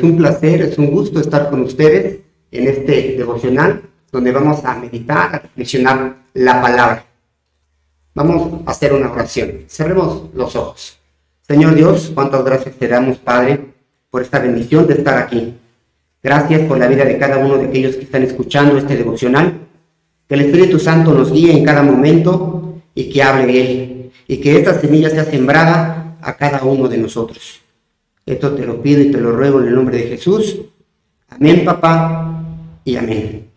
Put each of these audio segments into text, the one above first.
Es un placer, es un gusto estar con ustedes en este devocional donde vamos a meditar, a reflexionar la palabra. Vamos a hacer una oración. Cerremos los ojos. Señor Dios, cuántas gracias te damos, Padre, por esta bendición de estar aquí. Gracias por la vida de cada uno de aquellos que están escuchando este devocional. Que el Espíritu Santo nos guíe en cada momento y que hable Él. Y que esta semilla sea sembrada a cada uno de nosotros. Esto te lo pido y te lo ruego en el nombre de Jesús. Amén, papá, y amén.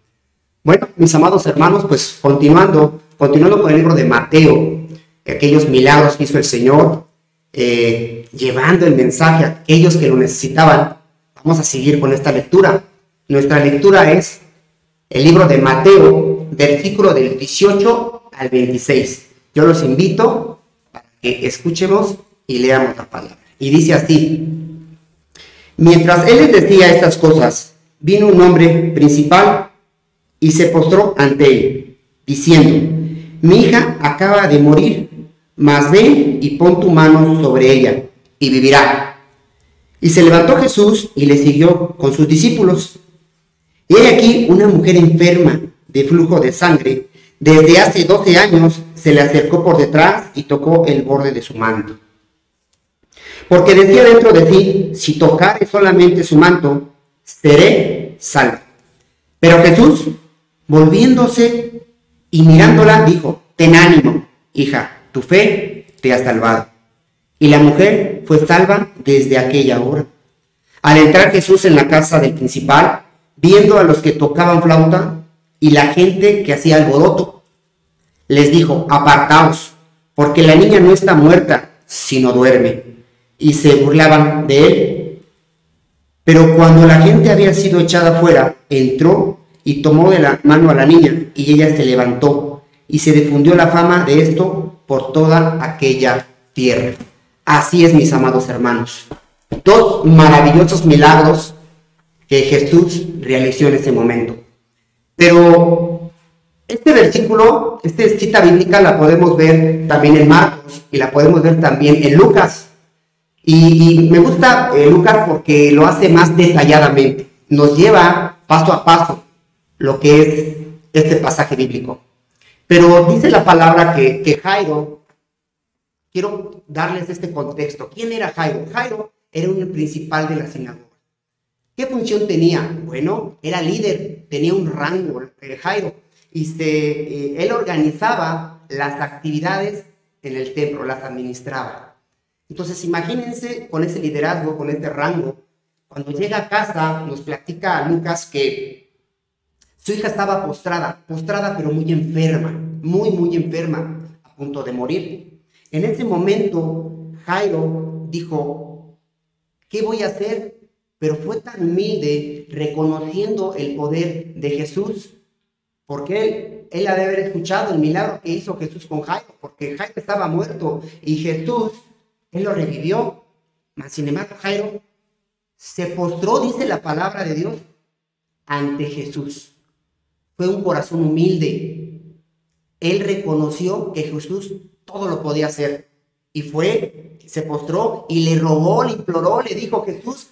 Bueno, mis amados hermanos, pues continuando, continuando con el libro de Mateo, aquellos milagros que hizo el Señor, eh, llevando el mensaje a aquellos que lo necesitaban. Vamos a seguir con esta lectura. Nuestra lectura es el libro de Mateo, versículo del 18 al 26. Yo los invito a que escuchemos y leamos la palabra. Y dice así, mientras él les decía estas cosas, vino un hombre principal y se postró ante él, diciendo, mi hija acaba de morir, mas ven y pon tu mano sobre ella, y vivirá. Y se levantó Jesús y le siguió con sus discípulos. Y hay aquí una mujer enferma de flujo de sangre, desde hace 12 años se le acercó por detrás y tocó el borde de su manto porque decía dentro de sí, si tocare solamente su manto, seré salvo. Pero Jesús, volviéndose y mirándola, dijo, ten ánimo, hija, tu fe te ha salvado. Y la mujer fue salva desde aquella hora. Al entrar Jesús en la casa del principal, viendo a los que tocaban flauta y la gente que hacía alboroto, les dijo, apartaos, porque la niña no está muerta, sino duerme y se burlaban de él. Pero cuando la gente había sido echada fuera, entró y tomó de la mano a la niña y ella se levantó y se difundió la fama de esto por toda aquella tierra. Así es, mis amados hermanos. Dos maravillosos milagros que Jesús realizó en ese momento. Pero este versículo, esta cita bíblica la podemos ver también en Marcos y la podemos ver también en Lucas. Y, me gusta eh, Lucas porque lo hace más detalladamente, nos lleva paso a paso lo que es este pasaje bíblico. Pero dice la palabra que, Jairo, quiero darles este contexto. ¿Quién era Jairo? Jairo era un principal de la sinagoga. ¿Qué función tenía? Bueno, era líder, tenía un rango, eh, Jairo, y se, eh, él organizaba las actividades en el templo, las administraba. Entonces, imagínense con ese liderazgo, con este rango, cuando llega a casa, nos platica a Lucas que su hija estaba postrada, postrada pero muy enferma, muy, muy enferma, a punto de morir. En ese momento, Jairo dijo, ¿qué voy a hacer? Pero fue tan humilde reconociendo el poder de Jesús, porque él, él ha de haber escuchado el milagro que hizo Jesús con Jairo, porque Jairo estaba muerto y Jesús él lo revivió. Mas, sin embargo, Jairo se postró, dice la palabra de Dios, ante Jesús. Fue un corazón humilde. Él reconoció que Jesús todo lo podía hacer. Y fue, se postró y le rogó, le imploró, le dijo, Jesús,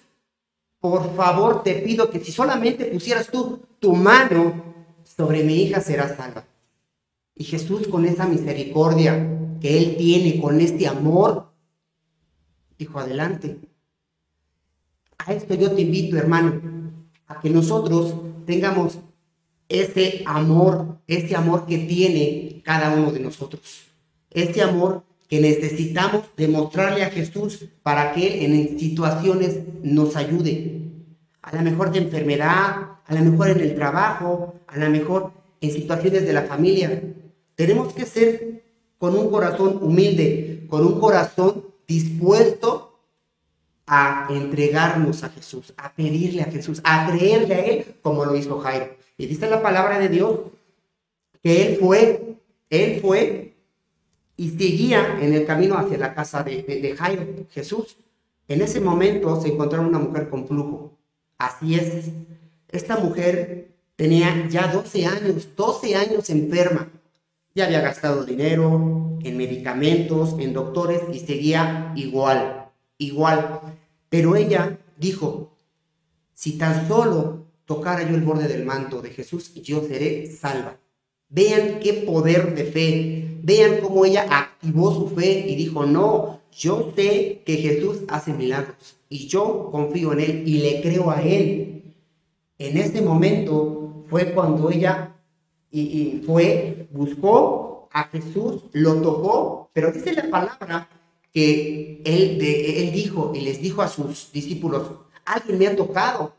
por favor te pido que si solamente pusieras tú tu mano sobre mi hija será salva. Y Jesús con esa misericordia que Él tiene, con este amor, dijo, adelante. A esto yo te invito, hermano, a que nosotros tengamos ese amor, ese amor que tiene cada uno de nosotros. Este amor que necesitamos demostrarle a Jesús para que en situaciones nos ayude. A lo mejor de enfermedad, a lo mejor en el trabajo, a lo mejor en situaciones de la familia. Tenemos que ser con un corazón humilde, con un corazón dispuesto a entregarnos a Jesús, a pedirle a Jesús, a creerle a Él como lo hizo Jairo. Y dice la palabra de Dios que Él fue, Él fue y seguía en el camino hacia la casa de, de, Jairo, Jesús. En ese momento se encontraron una mujer con flujo. Así es. Esta mujer tenía ya 12 años, 12 años enferma. Ya había gastado dinero en medicamentos, en doctores y seguía igual, igual. Pero ella dijo, si tan solo tocara yo el borde del manto de Jesús, yo seré salva. Vean qué poder de fe. Vean cómo ella activó su fe y dijo, no, yo sé que Jesús hace milagros y yo confío en Él y le creo a Él. En ese momento fue cuando ella y, fue, buscó a Jesús, lo tocó, pero dice la palabra que él, de, él dijo y les dijo a sus discípulos, alguien me ha tocado,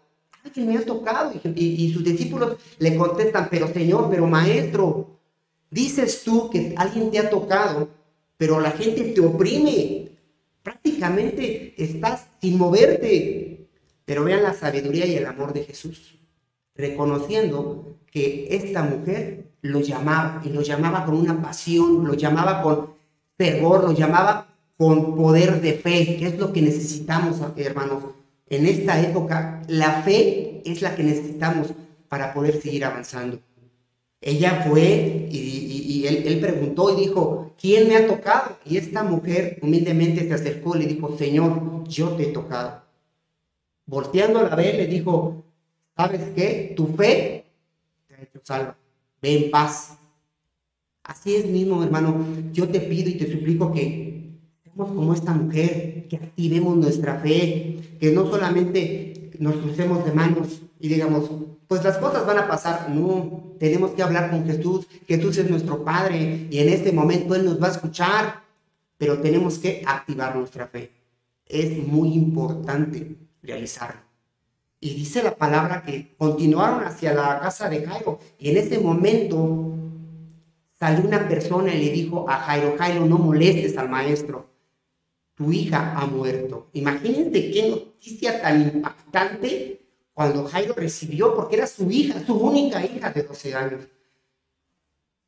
alguien me ha tocado. Y, y, sus discípulos le contestan, pero Señor, pero Maestro, dices tú que alguien te ha tocado, pero la gente te oprime. Prácticamente estás sin moverte. Pero vean la sabiduría y el amor de Jesús, reconociendo que esta mujer lo llamaba y lo llamaba con una pasión, lo llamaba con fervor, lo llamaba con poder de fe, que es lo que necesitamos, hermanos. En esta época, la fe es la que necesitamos para poder seguir avanzando. Ella fue y, él, él, preguntó y dijo, ¿quién me ha tocado? Y esta mujer humildemente se acercó y le dijo, Señor, yo te he tocado. Volteando a la vez le dijo, ¿sabes qué? Tu fe te ha hecho salva. Ve en paz. Así es mismo, hermano. Yo te pido y te suplico que seamos como esta mujer, que activemos nuestra fe, que no solamente nos crucemos de manos y digamos, pues las cosas van a pasar. No, tenemos que hablar con Jesús. Jesús es nuestro Padre y en este momento Él nos va a escuchar, pero tenemos que activar nuestra fe. Es muy importante realizarlo. Y dice la palabra que continuaron hacia la casa de Jairo y en ese momento salió una persona y le dijo a Jairo, Jairo, no molestes al maestro, tu hija ha muerto. Imagínense qué noticia tan impactante cuando Jairo recibió, porque era su hija, su única hija de 12 años.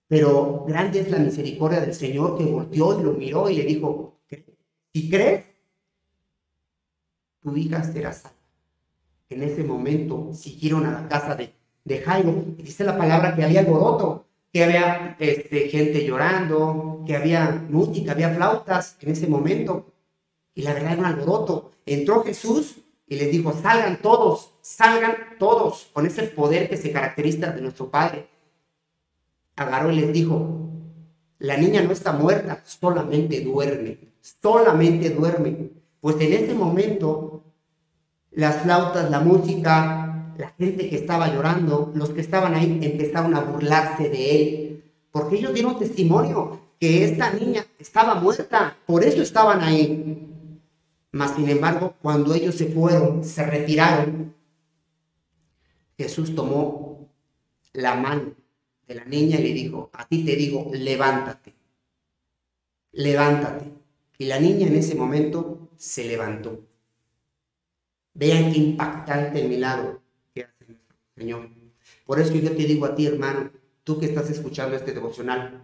Pero grande es la misericordia del Señor que volteó y lo miró y le dijo, si crees, tu hija será salva. En ese momento siguieron a la casa de, de Jairo y dice la palabra que había alboroto, que había este, gente llorando, que había música, había flautas en ese momento. Y la verdad era un alboroto. Entró Jesús y les dijo, salgan todos, salgan todos, con ese poder que se caracteriza de nuestro Padre. Agarró y les dijo, la niña no está muerta, solamente duerme, solamente duerme. Pues en ese momento, las flautas, la música, la gente que estaba llorando, los que estaban ahí empezaron a burlarse de él, porque ellos dieron testimonio que esta niña estaba muerta, por eso estaban ahí. Mas, sin embargo, cuando ellos se fueron, se retiraron, Jesús tomó la mano de la niña y le dijo, a ti te digo, levántate, levántate. Y la niña en ese momento se levantó. Vean qué impactante el milagro que hace nuestro Señor. Por eso yo te digo a ti, hermano, tú que estás escuchando este devocional,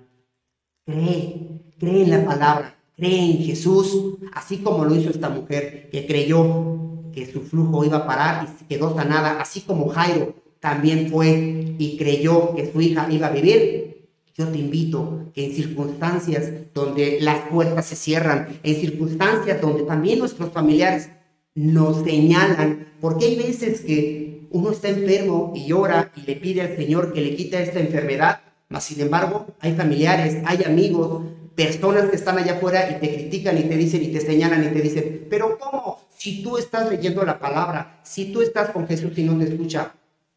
cree, cree en la palabra, cree en Jesús, así como lo hizo esta mujer que creyó que su flujo iba a parar y quedó sanada, así como Jairo también fue y creyó que su hija iba a vivir. Yo te invito que en circunstancias donde las puertas se cierran, en circunstancias donde también nuestros familiares nos señalan, porque hay veces que uno está enfermo y llora y le pide al Señor que le quite esta enfermedad, mas sin embargo hay familiares, hay amigos personas que están allá afuera y te critican y te dicen y te señalan y te dicen, pero ¿cómo? Si tú estás leyendo la palabra, si tú estás con Jesús y no te escucha,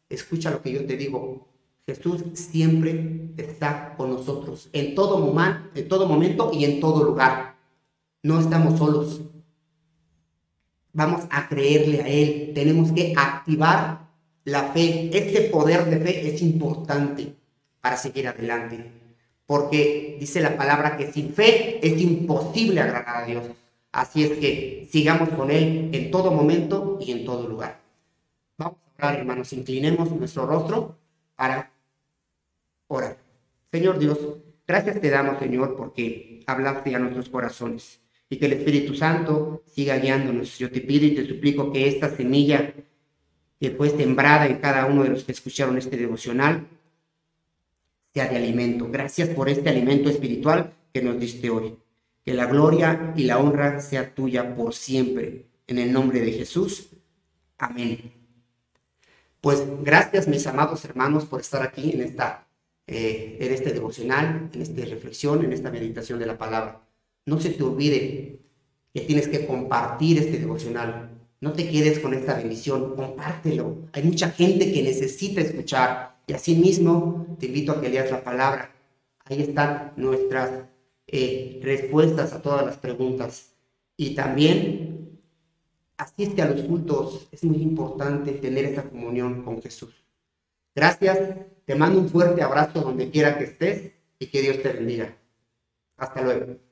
escucha lo que yo te digo. Jesús siempre está con nosotros, en todo, momento, en todo momento y en todo lugar. No estamos solos. Vamos a creerle a Él. Tenemos que activar la fe. Este poder de fe es importante para seguir adelante porque dice la palabra que sin fe es imposible agradar a Dios. Así es que sigamos con Él en todo momento y en todo lugar. Vamos a orar, hermanos, inclinemos nuestro rostro para orar. Señor Dios, gracias te damos, Señor, porque hablaste a nuestros corazones y que el Espíritu Santo siga guiándonos. Yo te pido y te suplico que esta semilla que fue sembrada en cada uno de los que escucharon este devocional, sea de alimento. Gracias por este alimento espiritual que nos diste hoy. Que la gloria y la honra sea tuya por siempre. en el nombre de Jesús. Amén. Pues gracias mis amados hermanos por estar aquí en, esta, eh, en este devocional, en esta reflexión, en esta meditación de la palabra. No se te olvide que tienes que compartir este devocional. No te quedes con esta bendición, compártelo. Hay mucha gente que necesita escuchar y asimismo te invito a que leas la palabra. Ahí están nuestras eh, respuestas a todas las preguntas. Y también asiste a los cultos. Es muy importante tener esta comunión con Jesús. Gracias. Te mando un fuerte abrazo donde quiera que estés y que Dios te bendiga. Hasta luego.